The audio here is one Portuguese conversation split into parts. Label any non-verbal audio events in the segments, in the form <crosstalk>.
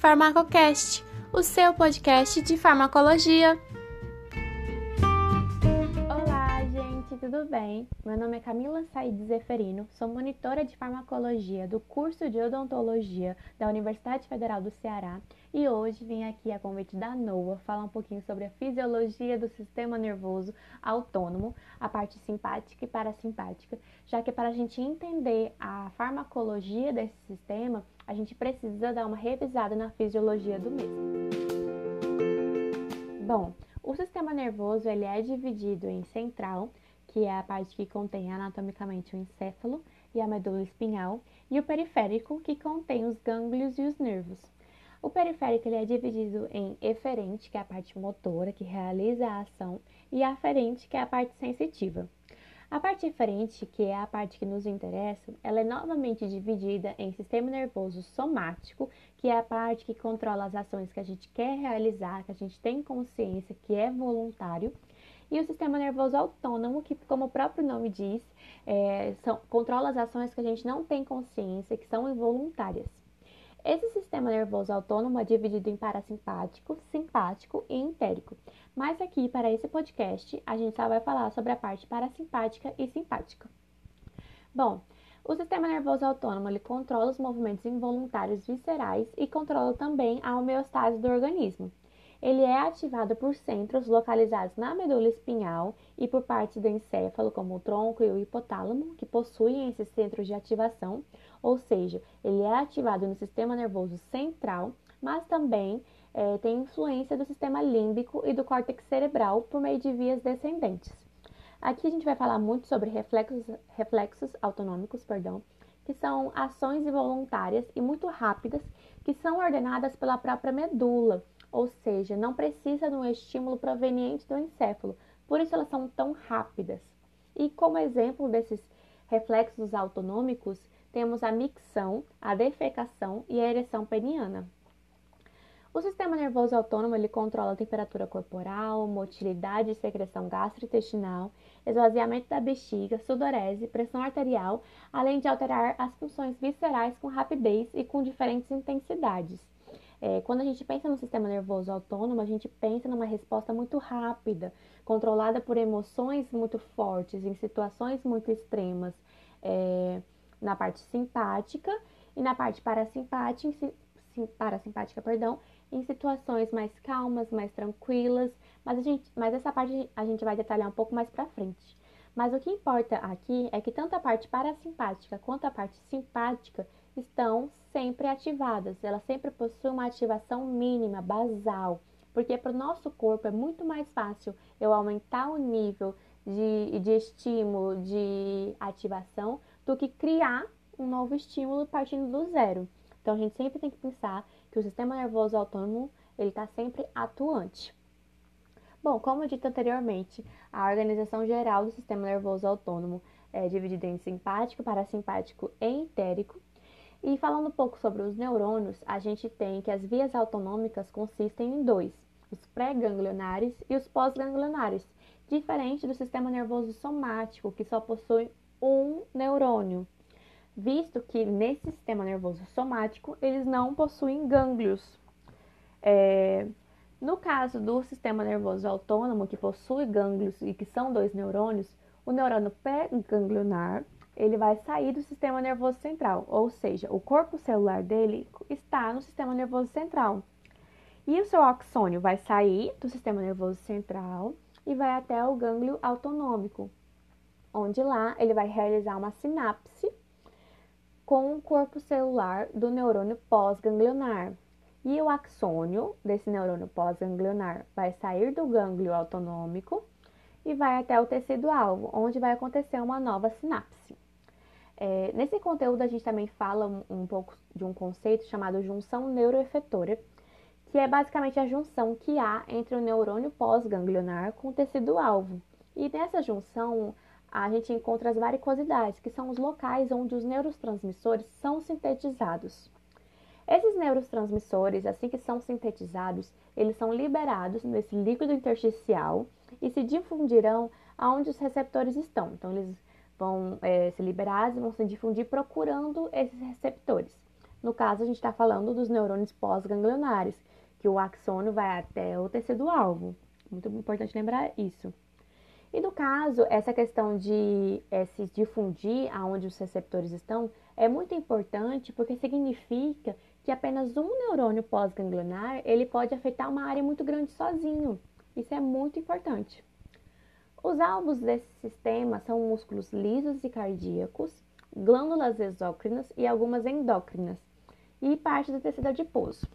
Farmacocast, o seu podcast de farmacologia. Olá, gente, tudo bem? Meu nome é Camila Said Zeferino, sou monitora de farmacologia do curso de odontologia da Universidade Federal do Ceará e hoje vim aqui a convite da NOA falar um pouquinho sobre a fisiologia do sistema nervoso autônomo, a parte simpática e parasimpática, já que para a gente entender a farmacologia desse sistema, a gente precisa dar uma revisada na fisiologia do mesmo. Bom, o sistema nervoso ele é dividido em central, que é a parte que contém anatomicamente o encéfalo e a medula espinhal, e o periférico, que contém os gânglios e os nervos. O periférico ele é dividido em eferente, que é a parte motora, que realiza a ação, e aferente, que é a parte sensitiva. A parte eferente, que é a parte que nos interessa, ela é novamente dividida em sistema nervoso somático, que é a parte que controla as ações que a gente quer realizar, que a gente tem consciência, que é voluntário, e o sistema nervoso autônomo, que, como o próprio nome diz, é, são, controla as ações que a gente não tem consciência, que são involuntárias. Esse sistema nervoso autônomo é dividido em parasimpático, simpático e entérico. Mas aqui, para esse podcast, a gente só vai falar sobre a parte parasimpática e simpática. Bom, o sistema nervoso autônomo ele controla os movimentos involuntários viscerais e controla também a homeostase do organismo. Ele é ativado por centros localizados na medula espinhal e por partes do encéfalo, como o tronco e o hipotálamo, que possuem esses centros de ativação, ou seja, ele é ativado no sistema nervoso central, mas também é, tem influência do sistema límbico e do córtex cerebral por meio de vias descendentes. Aqui a gente vai falar muito sobre reflexos, reflexos autonômicos, perdão, que são ações involuntárias e muito rápidas que são ordenadas pela própria medula ou seja, não precisa de um estímulo proveniente do encéfalo, por isso elas são tão rápidas. E como exemplo desses reflexos autonômicos, temos a micção, a defecação e a ereção peniana. O sistema nervoso autônomo ele controla a temperatura corporal, motilidade e secreção gastrointestinal, esvaziamento da bexiga, sudorese, pressão arterial, além de alterar as funções viscerais com rapidez e com diferentes intensidades. É, quando a gente pensa no sistema nervoso autônomo, a gente pensa numa resposta muito rápida, controlada por emoções muito fortes, em situações muito extremas, é, na parte simpática e na parte parasimpática, parasimpática, perdão, em situações mais calmas, mais tranquilas, mas, a gente, mas essa parte a gente vai detalhar um pouco mais para frente. Mas o que importa aqui é que tanto a parte parasimpática quanto a parte simpática estão sempre ativadas, elas sempre possuem uma ativação mínima, basal, porque para o nosso corpo é muito mais fácil eu aumentar o nível de, de estímulo, de ativação, do que criar um novo estímulo partindo do zero. Então a gente sempre tem que pensar que o sistema nervoso autônomo ele está sempre atuante. Bom, como dito anteriormente, a organização geral do sistema nervoso autônomo é dividida em simpático, parasimpático e entérico. E falando um pouco sobre os neurônios, a gente tem que as vias autonômicas consistem em dois, os pré-ganglionares e os pós-ganglionares, diferente do sistema nervoso somático, que só possui um neurônio, visto que nesse sistema nervoso somático eles não possuem gânglios. É... No caso do sistema nervoso autônomo, que possui gânglios e que são dois neurônios, o neurônio pré-ganglionar ele vai sair do sistema nervoso central, ou seja, o corpo celular dele está no sistema nervoso central. E o seu axônio vai sair do sistema nervoso central e vai até o gânglio autonômico, onde lá ele vai realizar uma sinapse com o corpo celular do neurônio pós-ganglionar. E o axônio desse neurônio pós-ganglionar vai sair do gânglio autonômico e vai até o tecido-alvo, onde vai acontecer uma nova sinapse. É, nesse conteúdo, a gente também fala um, um, pouco de um conceito chamado junção neuroefetora, que é basicamente a junção que há entre o neurônio pós-ganglionar com o tecido-alvo. E nessa junção, a gente encontra as varicosidades, que são os locais onde os neurotransmissores são sintetizados. Esses neurotransmissores, assim que são sintetizados, eles são liberados nesse líquido intersticial e se difundirão aonde os receptores estão. Então, eles vão é, se liberar e vão se difundir procurando esses receptores. No caso, a gente está falando dos neurônios pós-ganglionares, que o axônio vai até o tecido-alvo. Muito importante lembrar isso. E no caso, essa questão de é, se difundir aonde os receptores estão é muito importante porque significa que apenas um neurônio pós-ganglionar ele pode afetar uma área muito grande sozinho. Isso é muito importante. Os alvos desse sistema são músculos lisos e cardíacos, glândulas exócrinas e algumas endócrinas, e parte do tecido adiposo.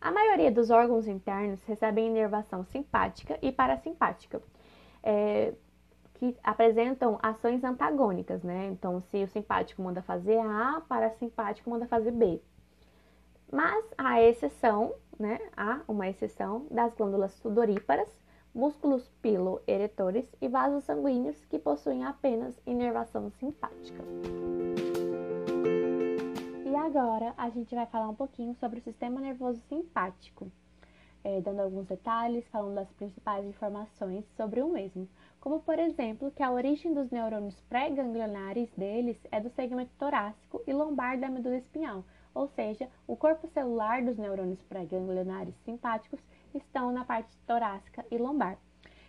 A maioria dos órgãos internos recebem inervação simpática e parasimpática, é, que apresentam ações antagônicas, né? Então, se o simpático manda fazer A, parasimpático manda fazer B. Mas há exceção, né? Há uma exceção das glândulas sudoríparas, músculos piloeretores e vasos sanguíneos que possuem apenas inervação simpática. E agora a gente vai falar um pouquinho sobre o sistema nervoso simpático, é, dando alguns detalhes, falando das principais informações sobre o mesmo, como por exemplo que a origem dos neurônios pré-ganglionares deles é do segmento torácico e lombar da medula espinhal, ou seja, o corpo celular dos neurônios pré-ganglionares simpáticos estão na parte torácica e lombar.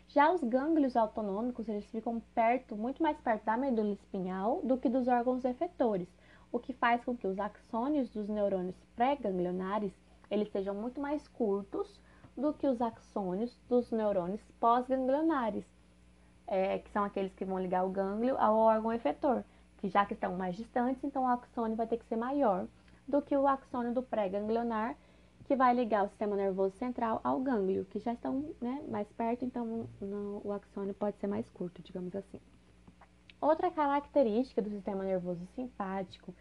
Já os gânglios autonômicos, eles ficam perto, muito mais perto da medula espinhal do que dos órgãos efetores, o que faz com que os axônios dos neurônios pré-ganglionares eles sejam muito mais curtos do que os axônios dos neurônios pós-ganglionares, é, que são aqueles que vão ligar o gânglio ao órgão efetor, que já que estão mais distantes, então o axônio vai ter que ser maior do que o axônio do pré-ganglionar, que vai ligar o sistema nervoso central ao gânglio, que já estão né, mais perto, então no, o axônio pode ser mais curto, digamos assim. Outra característica do sistema nervoso simpático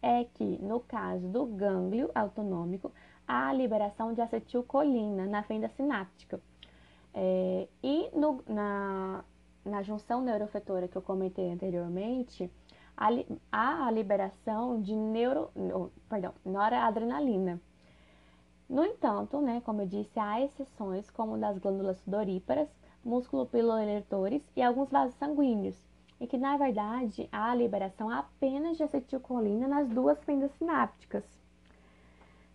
é que, no caso do gânglio autonômico, a liberação de acetilcolina na fenda sináptica. É, e no, na, na junção neurofetora que eu comentei anteriormente, há a liberação de neuro, perdão, noradrenalina. No entanto, né, como eu disse, há exceções como das glândulas sudoríparas, músculo piloeletores e alguns vasos sanguíneos, e que na verdade há a liberação apenas de acetilcolina nas duas fendas sinápticas.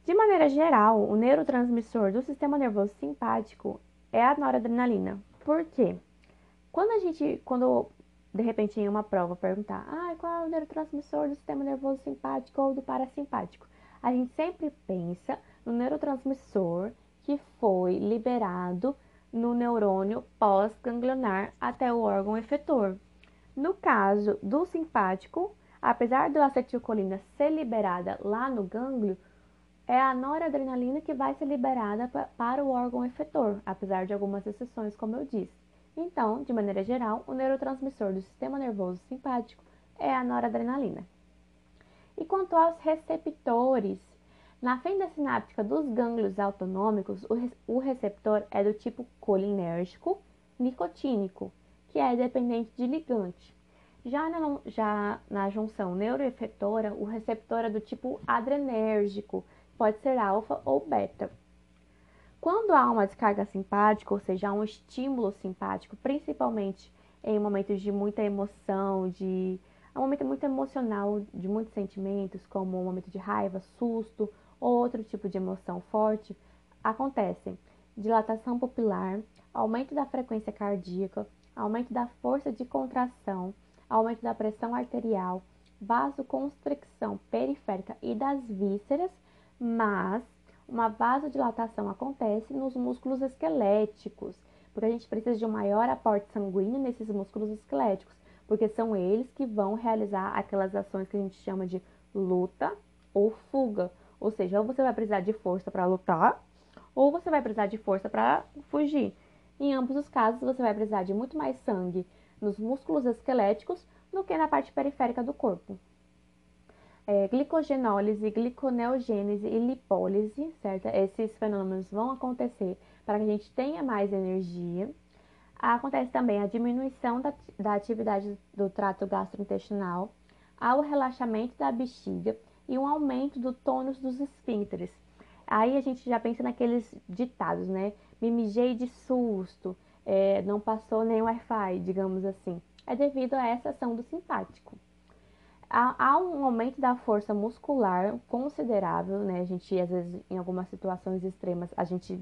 De maneira geral, o neurotransmissor do sistema nervoso simpático é a noradrenalina. Por quê? Quando a gente, quando de repente em uma prova perguntar, ah, qual é o neurotransmissor do sistema nervoso simpático ou do parasimpático? A gente sempre pensa no neurotransmissor que foi liberado no neurônio pós-ganglionar até o órgão efetor. No caso do simpático, apesar da acetilcolina ser liberada lá no gânglio, é a noradrenalina que vai ser liberada para o órgão efetor, apesar de algumas exceções, como eu disse. Então, de maneira geral, o neurotransmissor do sistema nervoso simpático é a noradrenalina. E quanto aos receptores, na fenda sináptica dos gânglios autonômicos, o receptor é do tipo colinérgico nicotínico, que é dependente de ligante. Já na, já na junção neuroefetora, o receptor é do tipo adrenérgico, pode ser alfa ou beta. Quando há uma descarga simpática, ou seja, há um estímulo simpático, principalmente em momentos de muita emoção, de um momento muito emocional, de muitos sentimentos, como um momento de raiva, susto ou outro tipo de emoção forte, acontecem dilatação pupilar, aumento da frequência cardíaca, aumento da força de contração, aumento da pressão arterial, vasoconstricção periférica e das vísceras, mas uma vasodilatação acontece nos músculos esqueléticos, porque a gente precisa de um maior aporte sanguíneo nesses músculos esqueléticos, porque são eles que vão realizar aquelas ações que a gente chama de luta ou fuga. Ou seja, ou você vai precisar de força para lutar, ou você vai precisar de força para fugir. Em ambos os casos, você vai precisar de muito mais sangue nos músculos esqueléticos do que na parte periférica do corpo. É, glicogenólise, gliconeogênese e lipólise, certo? Esses fenômenos vão acontecer para que a gente tenha mais energia. Acontece também a diminuição da, da atividade do trato gastrointestinal, ao relaxamento da bexiga e um aumento do tônus dos esfíncteres. Aí a gente já pensa naqueles ditados, né? Me mijei de susto, é, não passou nem Wi-Fi, digamos assim. É devido a essa ação do simpático. Há, um aumento da força muscular considerável, né? A gente, às vezes, em algumas situações extremas, a gente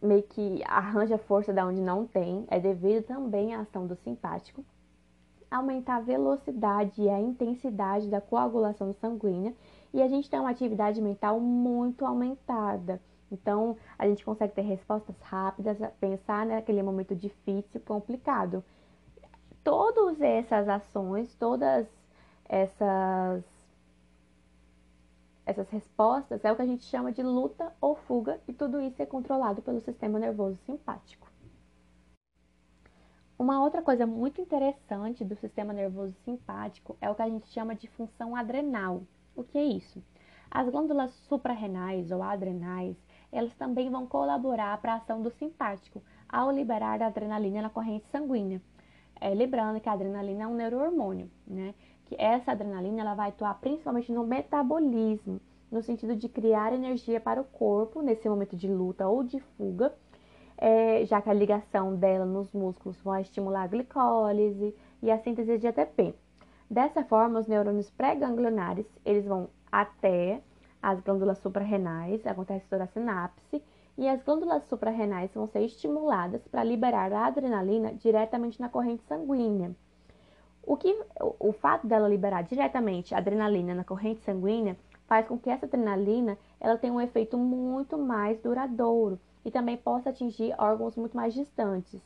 meio que arranja força da onde não tem, é devido também à ação do simpático. Aumentar a velocidade e a intensidade da coagulação sanguínea e a gente tem uma atividade mental muito aumentada. Então, a gente consegue ter respostas rápidas, pensar naquele momento difícil, complicado. Todas essas ações, todas essas essas respostas é o que a gente chama de luta ou fuga, e tudo isso é controlado pelo sistema nervoso simpático. Uma outra coisa muito interessante do sistema nervoso simpático é o que a gente chama de função adrenal. O que é isso? As glândulas suprarrenais ou adrenais, elas também vão colaborar para a ação do simpático ao liberar a adrenalina na corrente sanguínea. É, lembrando que a adrenalina é um neurohormônio, né? Que essa adrenalina ela vai atuar principalmente no metabolismo, no sentido de criar energia para o corpo nesse momento de luta ou de fuga, é, já que a ligação dela nos músculos vai estimular a glicólise e a síntese de ATP. Dessa forma, os neurônios pré-ganglionares, eles vão até as glândulas suprarrenais, acontece toda a sinapse, e as glândulas suprarrenais vão ser estimuladas para liberar a adrenalina diretamente na corrente sanguínea. O, que, o, fato dela liberar diretamente a adrenalina na corrente sanguínea faz com que essa adrenalina ela tenha um efeito muito mais duradouro e também possa atingir órgãos muito mais distantes.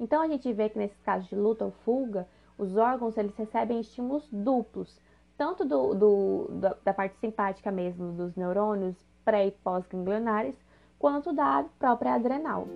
Então a gente vê que nesses casos de luta ou fuga, os órgãos eles recebem estímulos duplos, tanto do, do, da parte simpática mesmo, dos neurônios pré e pós-ganglionares, quanto da própria adrenal.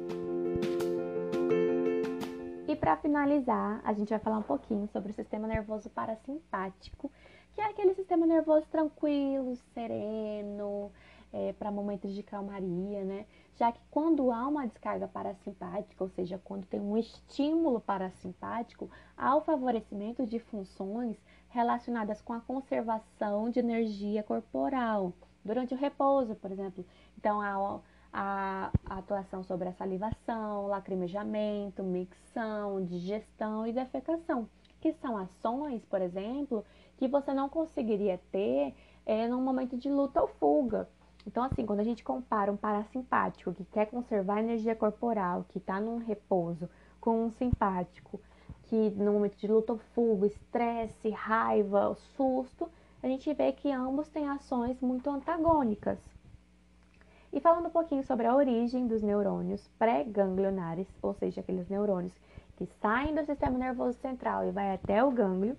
E para finalizar, a gente vai falar um pouquinho sobre o sistema nervoso parasimpático, que é aquele sistema nervoso tranquilo, sereno, é, para momentos de calmaria, né? Já que quando há uma descarga parasimpática, ou seja, quando tem um estímulo parasimpático, há o favorecimento de funções relacionadas com a conservação de energia corporal durante o repouso, por exemplo. Então, há a, atuação sobre a salivação, lacrimejamento, micção, digestão e defecação, que são ações, por exemplo, que você não conseguiria ter é, num momento de luta ou fuga. Então, assim, quando a gente compara um parasimpático que quer conservar a energia corporal, que está num repouso, com um simpático que no momento de luta ou fuga, estresse, raiva, susto, a gente vê que ambos têm ações muito antagônicas. E falando um pouquinho sobre a origem dos neurônios pré-ganglionares, ou seja, aqueles neurônios que saem do sistema nervoso central e vai até o gânglio,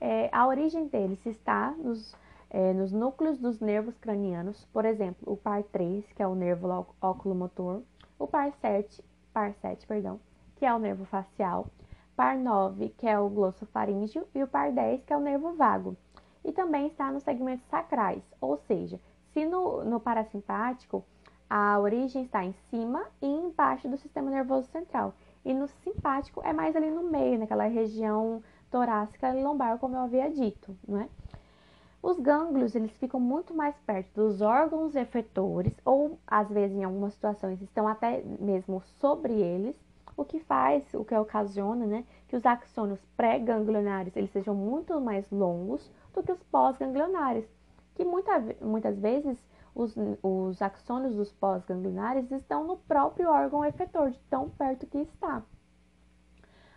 é, a origem deles está nos é, nos núcleos dos nervos cranianos, por exemplo, o par 3, que é o nervo oculomotor, o par 7, par 7 perdão, que é o nervo facial, par 9, que é o glossofaríngeo, e o par 10, que é o nervo vago. E também está nos segmentos sacrais, ou seja, se no, no parasimpático a origem está em cima e embaixo do sistema nervoso central, e no simpático é mais ali no meio, naquela região torácica e lombar, como eu havia dito, não é? Os gânglios, eles ficam muito mais perto dos órgãos efetores ou às vezes em algumas situações estão até mesmo sobre eles, o que faz, o que ocasiona, né, que os axônios pré-ganglionares eles sejam muito mais longos do que os pós-ganglionares, que muita, muitas vezes os, os axônios dos pós-ganglionares estão no próprio órgão efetor, de tão perto que está.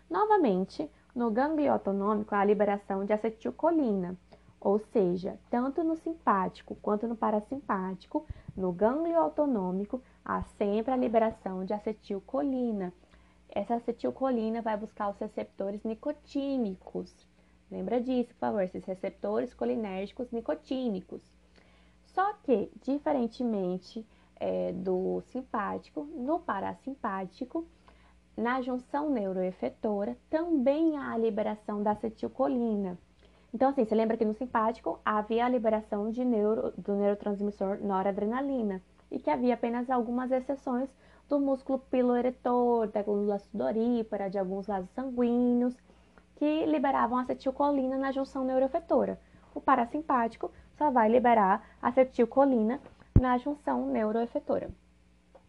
Novamente, no gânglio autonômico há a liberação de acetilcolina, ou seja, tanto no simpático quanto no parasimpático, no gânglio autonômico, há sempre a liberação de acetilcolina. Essa acetilcolina vai buscar os receptores nicotínicos. Lembra disso, por favor, esses receptores colinérgicos nicotínicos. Só que, diferentemente é, do simpático, no parasimpático, na junção neuroefetora, também há a liberação da acetilcolina. Então, assim, você lembra que no simpático havia a liberação de neuro, do neurotransmissor noradrenalina e que havia apenas algumas exceções do músculo piloeretor, da glândula sudorípara, de alguns vasos sanguíneos, que liberavam acetilcolina na junção neuroefetora. O parasimpático só vai liberar acetilcolina na junção neuroefetora.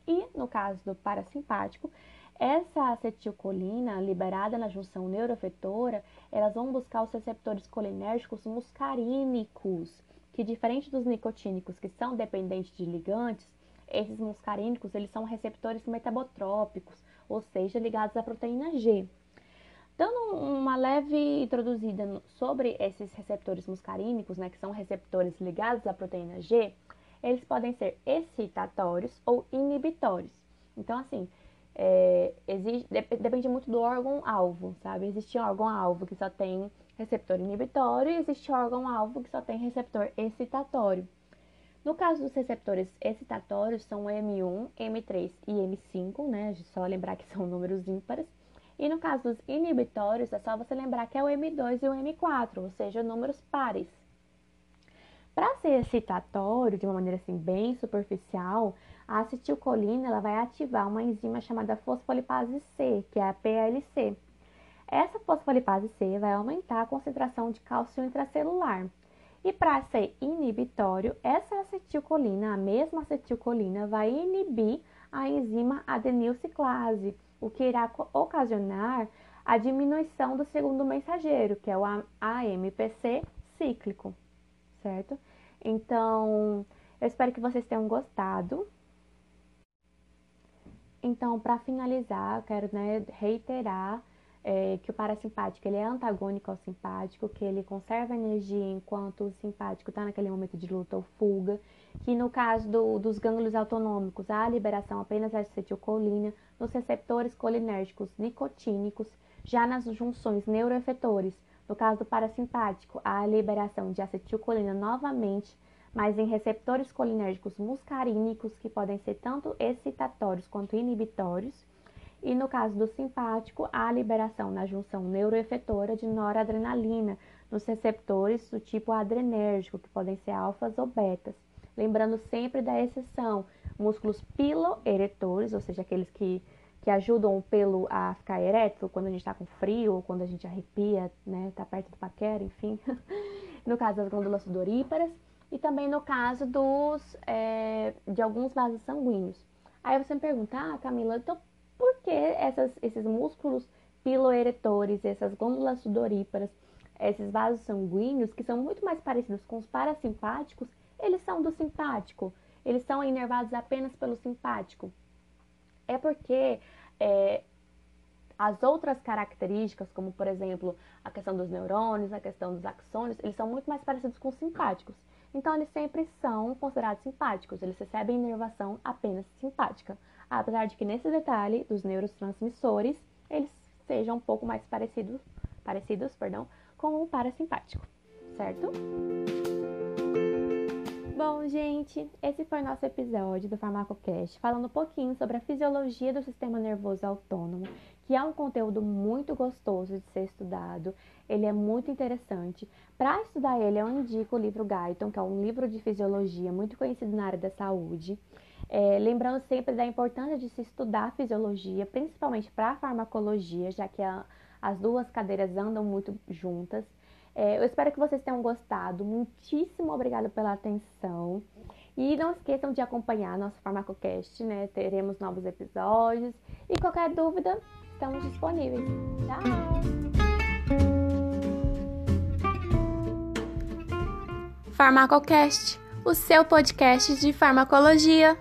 E no caso do parasimpático, Essa acetilcolina liberada na junção neuroafetora, elas vão buscar os receptores colinérgicos muscarínicos, que diferente dos nicotínicos, que são dependentes de ligantes, esses muscarínicos eles são receptores metabotrópicos, ou seja, ligados à proteína G. Dando uma leve introduzida sobre esses receptores muscarínicos, né, que são receptores ligados à proteína G, eles podem ser excitatórios ou inibitórios. Então, assim, é, existe, depende muito do órgão-alvo, sabe? Existe órgão-alvo que só tem receptor inibitório e existe órgão-alvo que só tem receptor excitatório. No caso dos receptores excitatórios, são M1, M3 e M5, né? Só lembrar que são números ímpares. E no caso dos inibitórios, é só você lembrar que é o M2 e o M4, ou seja, números pares. Para ser excitatório, de uma maneira assim bem superficial, a acetilcolina ela vai ativar uma enzima chamada fosfolipase C, que é a PLC. Essa fosfolipase C vai aumentar a concentração de cálcio intracelular. E para ser inibitório, essa acetilcolina, a mesma acetilcolina, vai inibir a enzima adenilciclase, o que irá ocasionar a diminuição do segundo mensageiro, que é o AMPC cíclico, certo? Então, eu espero que vocês tenham gostado. Então, para finalizar, eu quero né, reiterar é, que o parasimpático ele é antagônico ao simpático, que ele conserva energia enquanto o simpático está naquele momento de luta ou fuga, que no caso do, dos gânglios autonômicos há liberação apenas de acetilcolina, nos receptores colinérgicos nicotínicos, já nas junções neuroefetores, no caso do parasimpático, há a liberação de acetilcolina novamente mas em receptores colinérgicos muscarínicos, que podem ser tanto excitatórios quanto inibitórios, e no caso do simpático, há liberação na junção neuroefetora de noradrenalina nos receptores do tipo adrenérgico, que podem ser alfas ou betas. Lembrando sempre da exceção, músculos piloeretores, ou seja, aqueles que, que ajudam o pelo a ficar ereto quando a gente está com frio ou quando a gente arrepia, né, tá perto do paquera, enfim. <laughs> no caso das glândulas sudoríparas, e também no caso dos, é, de alguns vasos sanguíneos. Aí você me pergunta, ah, Camila, então por que essas, esses músculos piloeretores, essas glândulas sudoríparas, esses vasos sanguíneos, que são muito mais parecidos com os parasimpáticos, eles são do simpático, eles são inervados apenas pelo simpático? É porque é, as outras características, como por exemplo a questão dos neurônios, a questão dos axônios, eles são muito mais parecidos com os simpáticos. Então, eles sempre são considerados simpáticos, eles recebem inervação apenas simpática, apesar de que nesse detalhe dos neurotransmissores, eles sejam um pouco mais parecidos, parecidos perdão, com o parasimpático, certo? Bom, gente, esse foi nosso episódio do FarmacoCast, falando um pouquinho sobre a fisiologia do sistema nervoso autônomo, que é um conteúdo muito gostoso de ser estudado ele é muito interessante. Para estudar ele, eu indico o livro Guyton, que é um livro de fisiologia muito conhecido na área da saúde. É, lembrando sempre da importância de se estudar fisiologia, principalmente para farmacologia, já que a, as duas cadeiras andam muito juntas. É, eu espero que vocês tenham gostado. Muitíssimo obrigada pela atenção. E não esqueçam de acompanhar nosso FarmacoCast, né? Teremos novos episódios. E qualquer dúvida, estamos disponíveis. Tchau! Farmacocast, o seu podcast de farmacologia.